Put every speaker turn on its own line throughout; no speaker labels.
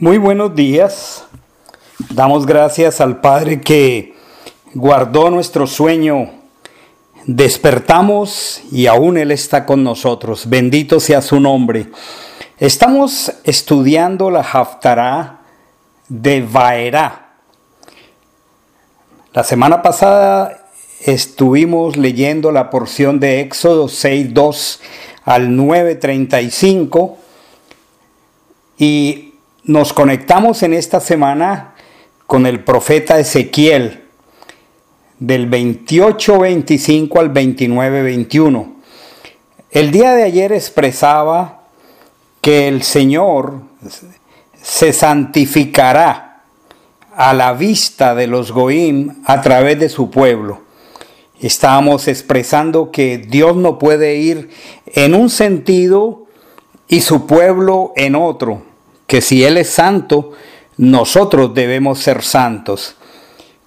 Muy buenos días. Damos gracias al Padre que guardó nuestro sueño. Despertamos y aún Él está con nosotros. Bendito sea su nombre. Estamos estudiando la Haftará de Vaerá. La semana pasada estuvimos leyendo la porción de Éxodo 6.2 al 9.35 y nos conectamos en esta semana con el profeta Ezequiel del 28-25 al 29-21. El día de ayer expresaba que el Señor se santificará a la vista de los Goim a través de su pueblo. Estábamos expresando que Dios no puede ir en un sentido y su pueblo en otro que si Él es santo, nosotros debemos ser santos.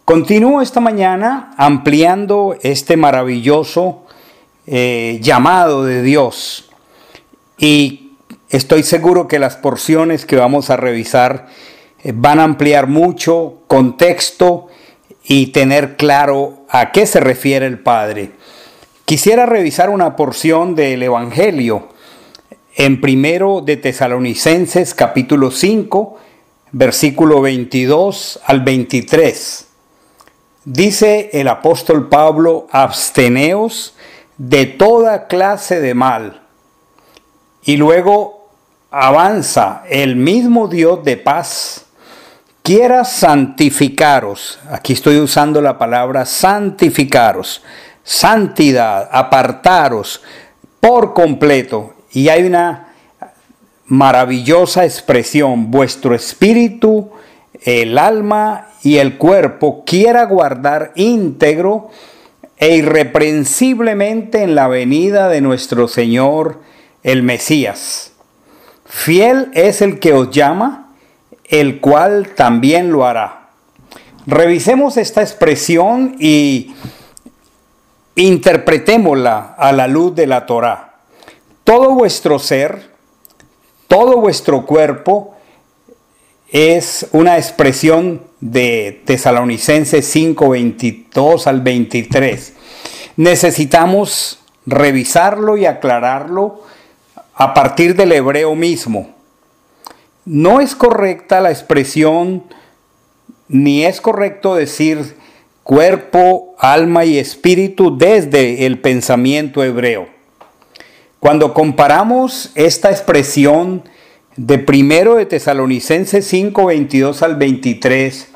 Continúo esta mañana ampliando este maravilloso eh, llamado de Dios y estoy seguro que las porciones que vamos a revisar eh, van a ampliar mucho contexto y tener claro a qué se refiere el Padre. Quisiera revisar una porción del Evangelio en primero de Tesalonicenses capítulo 5, versículo 22 al 23. Dice el apóstol Pablo, absteneos de toda clase de mal. Y luego avanza, el mismo Dios de paz quiera santificaros. Aquí estoy usando la palabra santificaros, santidad, apartaros por completo y hay una maravillosa expresión, vuestro espíritu, el alma y el cuerpo quiera guardar íntegro e irreprensiblemente en la venida de nuestro Señor el Mesías. Fiel es el que os llama, el cual también lo hará. Revisemos esta expresión y interpretémosla a la luz de la Torá. Todo vuestro ser, todo vuestro cuerpo es una expresión de Tesalonicenses 5, 22 al 23. Necesitamos revisarlo y aclararlo a partir del hebreo mismo. No es correcta la expresión, ni es correcto decir cuerpo, alma y espíritu desde el pensamiento hebreo. Cuando comparamos esta expresión de primero de Tesalonicenses 5, 22 al 23,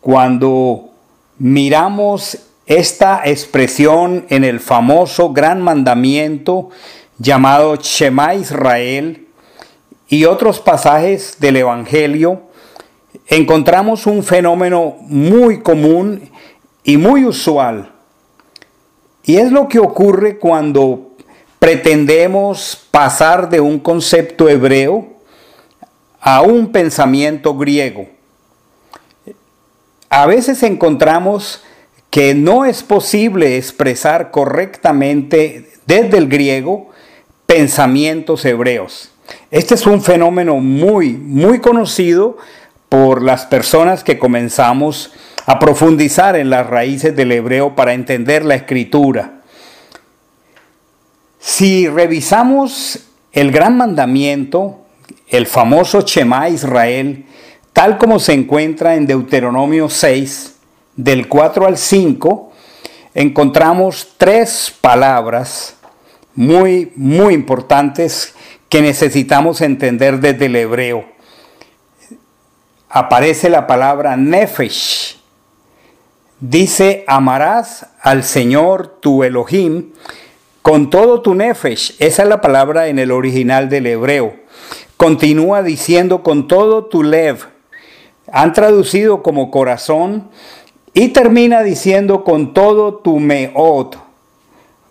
cuando miramos esta expresión en el famoso gran mandamiento llamado Shema Israel y otros pasajes del Evangelio, encontramos un fenómeno muy común y muy usual. Y es lo que ocurre cuando pretendemos pasar de un concepto hebreo a un pensamiento griego. A veces encontramos que no es posible expresar correctamente desde el griego pensamientos hebreos. Este es un fenómeno muy, muy conocido por las personas que comenzamos a profundizar en las raíces del hebreo para entender la escritura. Si revisamos el gran mandamiento, el famoso Shema Israel, tal como se encuentra en Deuteronomio 6, del 4 al 5, encontramos tres palabras muy, muy importantes que necesitamos entender desde el hebreo. Aparece la palabra nefesh. Dice, amarás al Señor tu Elohim con todo tu nefesh, esa es la palabra en el original del hebreo. Continúa diciendo con todo tu lev. Han traducido como corazón y termina diciendo con todo tu meot,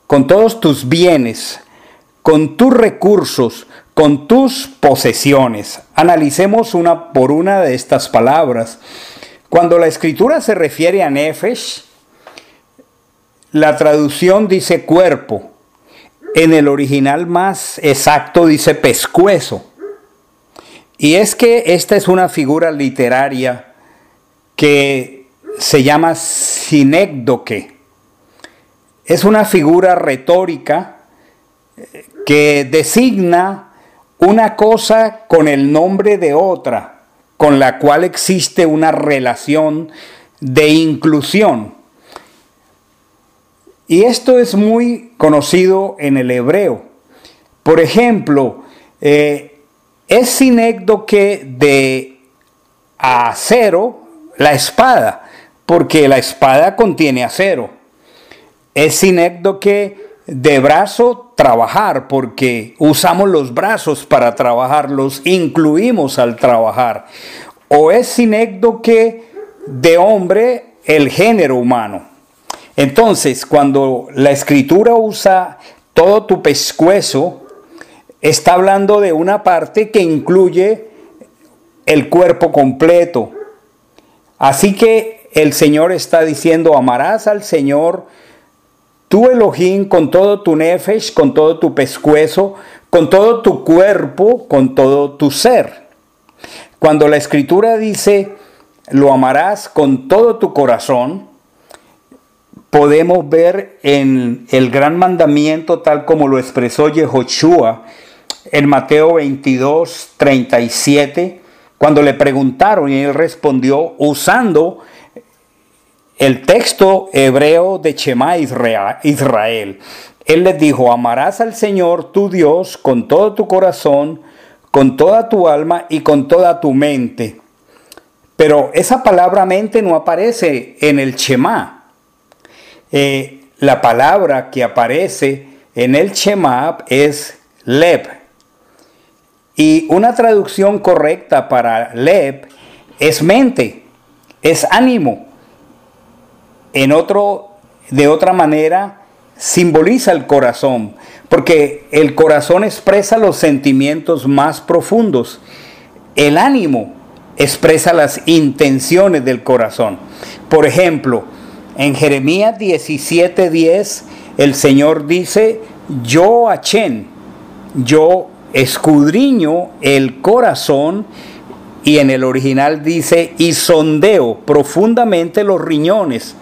con todos tus bienes, con tus recursos, con tus posesiones. Analicemos una por una de estas palabras. Cuando la escritura se refiere a nefesh, la traducción dice cuerpo, en el original más exacto dice pescuezo. Y es que esta es una figura literaria que se llama sinécdoque. Es una figura retórica eh, que designa una cosa con el nombre de otra, con la cual existe una relación de inclusión. Y esto es muy conocido en el hebreo. Por ejemplo, eh, es sinécdoque de acero la espada, porque la espada contiene acero. Es sinécdoque de brazo trabajar, porque usamos los brazos para trabajar, los incluimos al trabajar. O es sinécdoque de hombre el género humano. Entonces, cuando la escritura usa todo tu pescuezo, está hablando de una parte que incluye el cuerpo completo. Así que el Señor está diciendo, amarás al Señor tu Elohim con todo tu nefesh, con todo tu pescuezo, con todo tu cuerpo, con todo tu ser. Cuando la escritura dice, lo amarás con todo tu corazón, podemos ver en el gran mandamiento tal como lo expresó Yehoshua en Mateo 22, 37, cuando le preguntaron y él respondió usando el texto hebreo de Shema Israel. Él les dijo, amarás al Señor tu Dios con todo tu corazón, con toda tu alma y con toda tu mente. Pero esa palabra mente no aparece en el Shema. Eh, la palabra que aparece en el Shema es Leb. Y una traducción correcta para Leb es mente, es ánimo en otro, de otra manera, simboliza el corazón, porque el corazón expresa los sentimientos más profundos. El ánimo expresa las intenciones del corazón. Por ejemplo, en Jeremías 17:10, el Señor dice, yo Achen, yo escudriño el corazón y en el original dice, y sondeo profundamente los riñones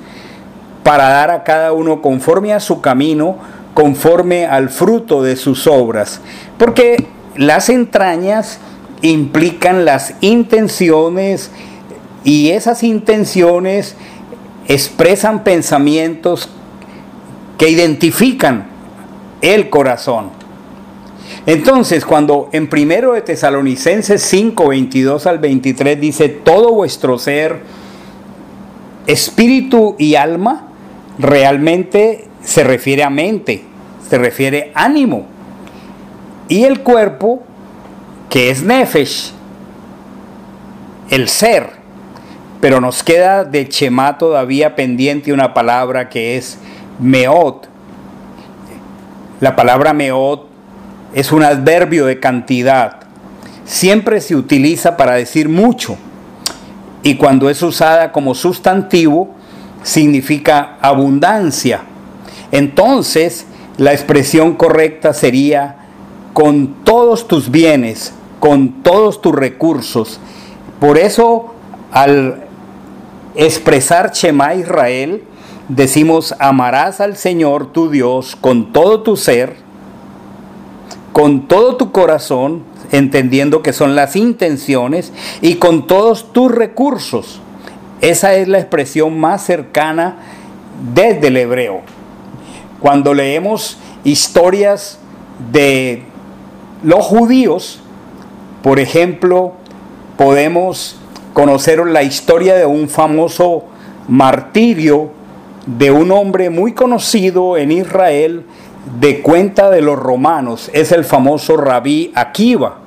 para dar a cada uno conforme a su camino, conforme al fruto de sus obras. Porque las entrañas implican las intenciones y esas intenciones expresan pensamientos que identifican el corazón. Entonces, cuando en primero de Tesalonicenses 5, 22 al 23 dice, todo vuestro ser, espíritu y alma, realmente se refiere a mente, se refiere ánimo. Y el cuerpo, que es nefesh, el ser. Pero nos queda de Chema todavía pendiente una palabra que es meot. La palabra meot es un adverbio de cantidad. Siempre se utiliza para decir mucho. Y cuando es usada como sustantivo, significa abundancia. Entonces, la expresión correcta sería con todos tus bienes, con todos tus recursos. Por eso, al expresar Shema Israel, decimos, amarás al Señor tu Dios con todo tu ser, con todo tu corazón, entendiendo que son las intenciones, y con todos tus recursos. Esa es la expresión más cercana desde el hebreo. Cuando leemos historias de los judíos, por ejemplo, podemos conocer la historia de un famoso martirio de un hombre muy conocido en Israel de cuenta de los romanos, es el famoso rabí Akiva.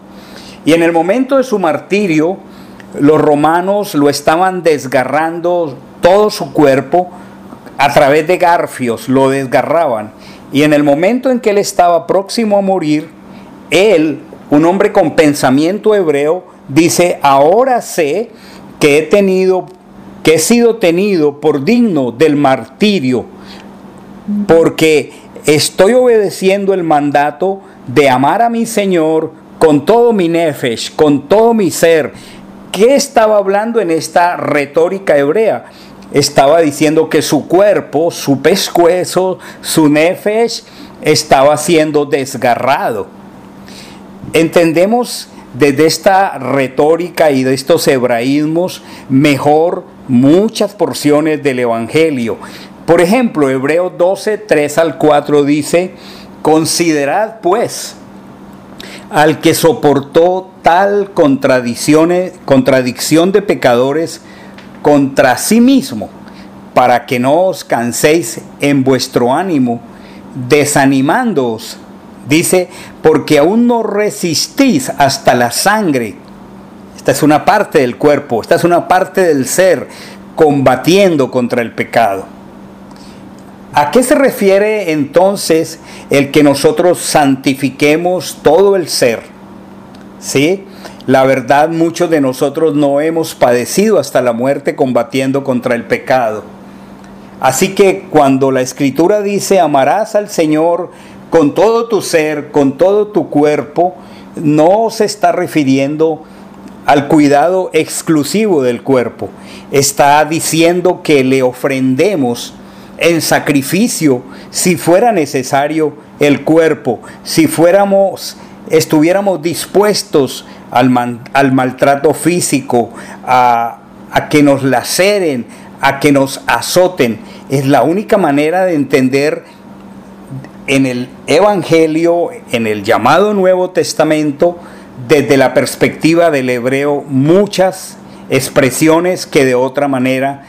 Y en el momento de su martirio, los romanos lo estaban desgarrando todo su cuerpo a través de garfios, lo desgarraban. Y en el momento en que él estaba próximo a morir, él, un hombre con pensamiento hebreo, dice, ahora sé que he tenido, que he sido tenido por digno del martirio, porque estoy obedeciendo el mandato de amar a mi Señor con todo mi nefesh, con todo mi ser. ¿Qué estaba hablando en esta retórica hebrea? Estaba diciendo que su cuerpo, su pescuezo, su nefesh estaba siendo desgarrado. Entendemos desde esta retórica y de estos hebraísmos mejor muchas porciones del Evangelio. Por ejemplo, Hebreos 12, 3 al 4 dice, considerad pues al que soportó tal contradicción de pecadores contra sí mismo, para que no os canséis en vuestro ánimo, desanimándoos. Dice, porque aún no resistís hasta la sangre. Esta es una parte del cuerpo, esta es una parte del ser combatiendo contra el pecado. ¿A qué se refiere entonces el que nosotros santifiquemos todo el ser? ¿Sí? La verdad, muchos de nosotros no hemos padecido hasta la muerte combatiendo contra el pecado. Así que cuando la escritura dice amarás al Señor con todo tu ser, con todo tu cuerpo, no se está refiriendo al cuidado exclusivo del cuerpo. Está diciendo que le ofrendemos en sacrificio si fuera necesario el cuerpo, si fuéramos, estuviéramos dispuestos al, al maltrato físico, a que nos laceren, a que nos azoten. Es la única manera de entender en el Evangelio, en el llamado Nuevo Testamento, desde la perspectiva del hebreo, muchas expresiones que de otra manera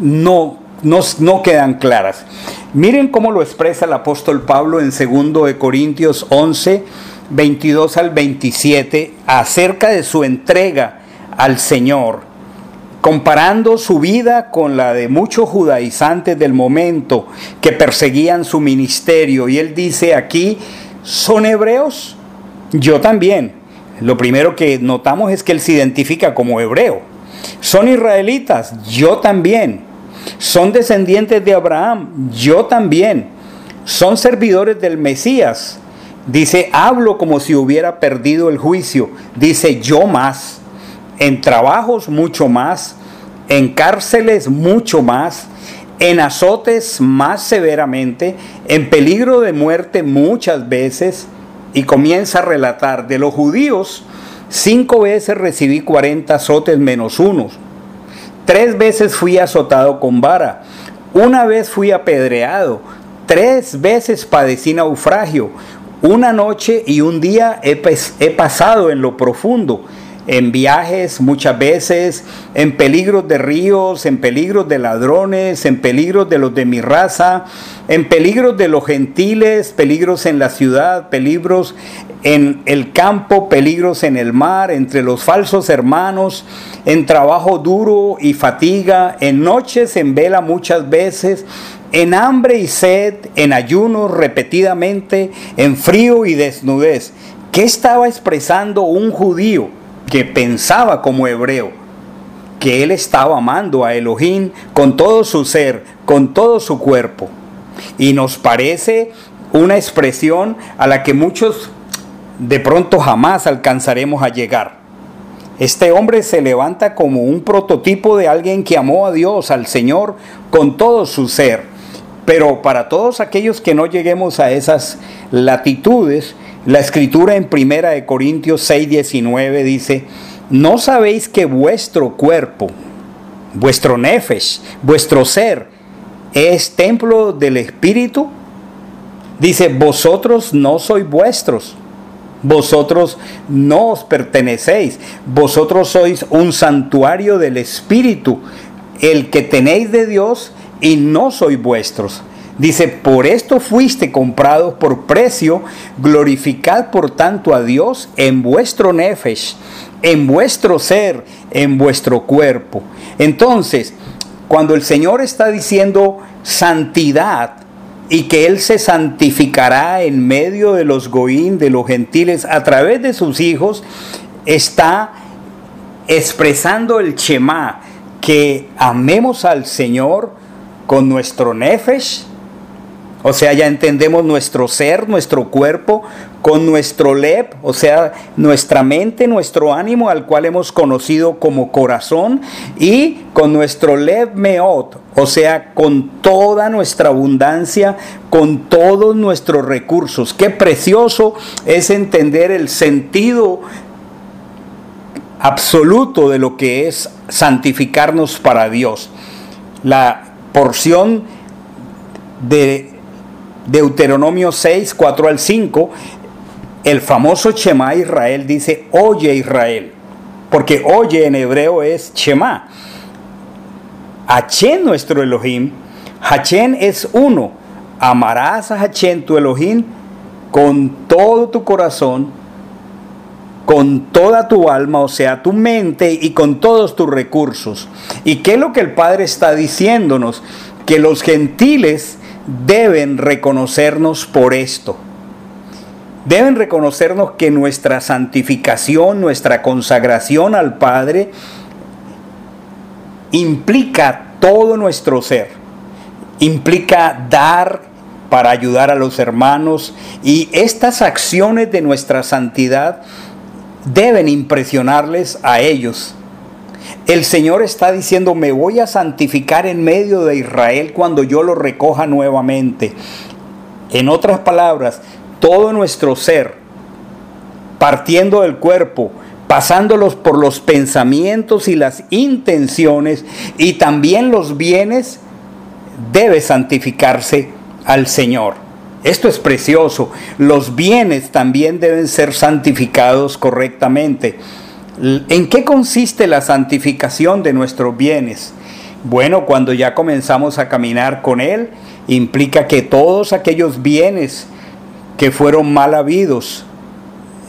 no no, quedan claras. Miren cómo lo expresa el apóstol Pablo en 2 de Corintios 11, 22 al 27, acerca de su entrega al Señor, comparando su vida con la de muchos judaizantes del momento que perseguían su ministerio. Y él dice aquí, ¿son hebreos? Yo también. Lo primero que notamos es que él se identifica como hebreo. ¿Son israelitas? Yo también. Son descendientes de Abraham, yo también. Son servidores del Mesías. Dice, hablo como si hubiera perdido el juicio. Dice, yo más. En trabajos mucho más. En cárceles mucho más. En azotes más severamente. En peligro de muerte muchas veces. Y comienza a relatar de los judíos. Cinco veces recibí 40 azotes menos unos Tres veces fui azotado con vara, una vez fui apedreado, tres veces padecí naufragio, una noche y un día he, he pasado en lo profundo en viajes muchas veces, en peligros de ríos, en peligros de ladrones, en peligros de los de mi raza, en peligros de los gentiles, peligros en la ciudad, peligros en el campo, peligros en el mar, entre los falsos hermanos, en trabajo duro y fatiga, en noches en vela muchas veces, en hambre y sed, en ayuno repetidamente, en frío y desnudez. ¿Qué estaba expresando un judío? Que pensaba como hebreo, que él estaba amando a Elohim con todo su ser, con todo su cuerpo. Y nos parece una expresión a la que muchos de pronto jamás alcanzaremos a llegar. Este hombre se levanta como un prototipo de alguien que amó a Dios, al Señor, con todo su ser. Pero para todos aquellos que no lleguemos a esas latitudes, la escritura en Primera de Corintios 6, 19 dice, ¿no sabéis que vuestro cuerpo, vuestro nefesh, vuestro ser, es templo del Espíritu? Dice, vosotros no sois vuestros, vosotros no os pertenecéis, vosotros sois un santuario del Espíritu, el que tenéis de Dios y no sois vuestros. Dice, por esto fuiste comprados por precio, glorificad por tanto a Dios en vuestro nefesh, en vuestro ser, en vuestro cuerpo. Entonces, cuando el Señor está diciendo santidad y que Él se santificará en medio de los goín, de los gentiles, a través de sus hijos, está expresando el Shema, que amemos al Señor con nuestro nefesh, o sea, ya entendemos nuestro ser, nuestro cuerpo, con nuestro lep, o sea, nuestra mente, nuestro ánimo, al cual hemos conocido como corazón, y con nuestro lep meot, o sea, con toda nuestra abundancia, con todos nuestros recursos. Qué precioso es entender el sentido absoluto de lo que es santificarnos para Dios. La porción de Deuteronomio 6, 4 al 5, el famoso Shema Israel dice, oye Israel, porque oye en hebreo es Shema. Hachén nuestro Elohim, Hachén es uno, amarás a Hachén tu Elohim con todo tu corazón, con toda tu alma, o sea, tu mente y con todos tus recursos. ¿Y qué es lo que el Padre está diciéndonos? Que los gentiles deben reconocernos por esto. Deben reconocernos que nuestra santificación, nuestra consagración al Padre, implica todo nuestro ser. Implica dar para ayudar a los hermanos y estas acciones de nuestra santidad deben impresionarles a ellos. El Señor está diciendo, me voy a santificar en medio de Israel cuando yo lo recoja nuevamente. En otras palabras, todo nuestro ser, partiendo del cuerpo, pasándolos por los pensamientos y las intenciones y también los bienes, debe santificarse al Señor. Esto es precioso. Los bienes también deben ser santificados correctamente. ¿En qué consiste la santificación de nuestros bienes? Bueno, cuando ya comenzamos a caminar con Él, implica que todos aquellos bienes que fueron mal habidos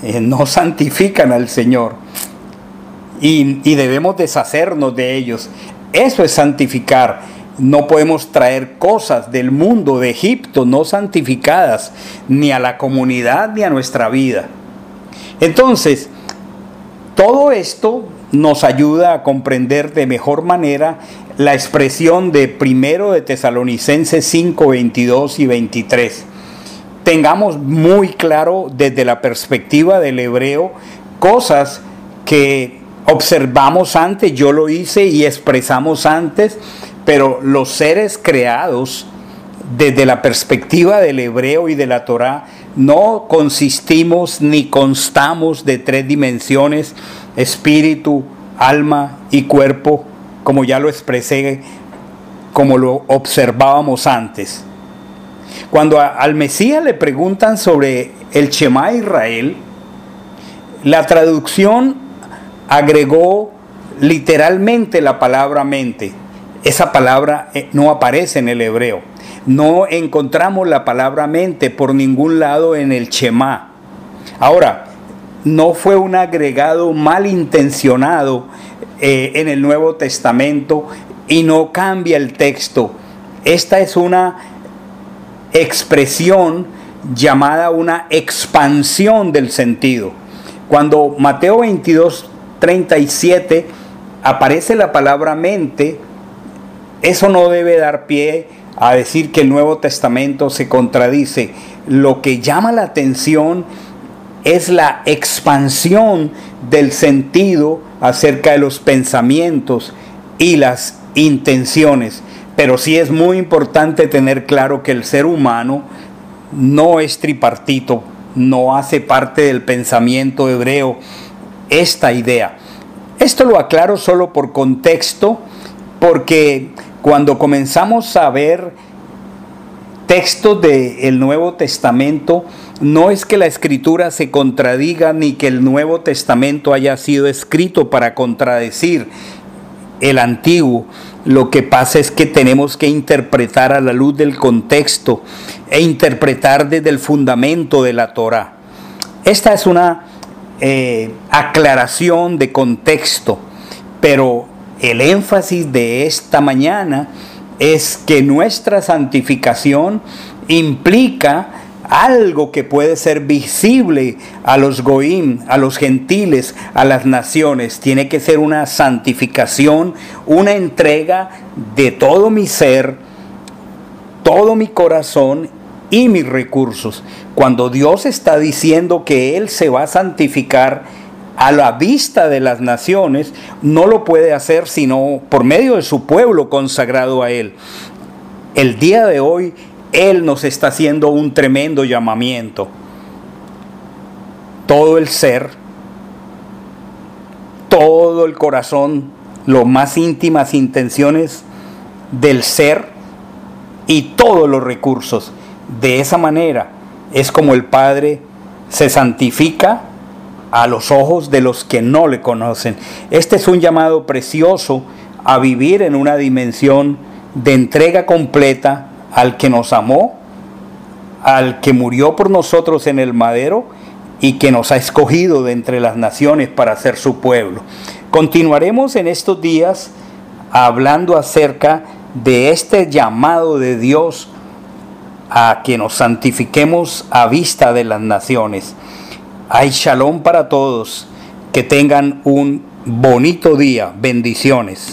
eh, no santifican al Señor y, y debemos deshacernos de ellos. Eso es santificar no podemos traer cosas del mundo de Egipto no santificadas ni a la comunidad ni a nuestra vida. Entonces, todo esto nos ayuda a comprender de mejor manera la expresión de primero de Tesalonicenses 5, 22 y 23. Tengamos muy claro desde la perspectiva del hebreo cosas que observamos antes, yo lo hice y expresamos antes, pero los seres creados desde la perspectiva del hebreo y de la Torá no consistimos ni constamos de tres dimensiones, espíritu, alma y cuerpo, como ya lo expresé, como lo observábamos antes. Cuando al Mesías le preguntan sobre el Shema Israel, la traducción agregó literalmente la palabra mente esa palabra eh, no aparece en el hebreo. No encontramos la palabra mente por ningún lado en el Shema. Ahora, no fue un agregado malintencionado eh, en el Nuevo Testamento y no cambia el texto. Esta es una expresión llamada una expansión del sentido. Cuando Mateo 22, 37 aparece la palabra mente, eso no debe dar pie a decir que el Nuevo Testamento se contradice. Lo que llama la atención es la expansión del sentido acerca de los pensamientos y las intenciones. Pero sí es muy importante tener claro que el ser humano no es tripartito, no hace parte del pensamiento hebreo esta idea. Esto lo aclaro solo por contexto, porque cuando comenzamos a ver textos del Nuevo Testamento, no es que la escritura se contradiga ni que el Nuevo Testamento haya sido escrito para contradecir el antiguo. Lo que pasa es que tenemos que interpretar a la luz del contexto e interpretar desde el fundamento de la Torah. Esta es una eh, aclaración de contexto, pero el énfasis de esta mañana es que nuestra santificación implica algo que puede ser visible a los goim, a los gentiles, a las naciones. Tiene que ser una santificación, una entrega de todo mi ser, todo mi corazón y mis recursos. Cuando Dios está diciendo que Él se va a santificar a la vista de las naciones, no lo puede hacer sino por medio de su pueblo consagrado a Él. El día de hoy, Él nos está haciendo un tremendo llamamiento. Todo el ser, todo el corazón, lo más íntimas intenciones del ser y todos los recursos. De esa manera es como el Padre se santifica a los ojos de los que no le conocen. Este es un llamado precioso a vivir en una dimensión de entrega completa al que nos amó, al que murió por nosotros en el madero y que nos ha escogido de entre las naciones para ser su pueblo. Continuaremos en estos días hablando acerca de este llamado de Dios a que nos santifiquemos a vista de las naciones. Hay shalom para todos, que tengan un bonito día, bendiciones.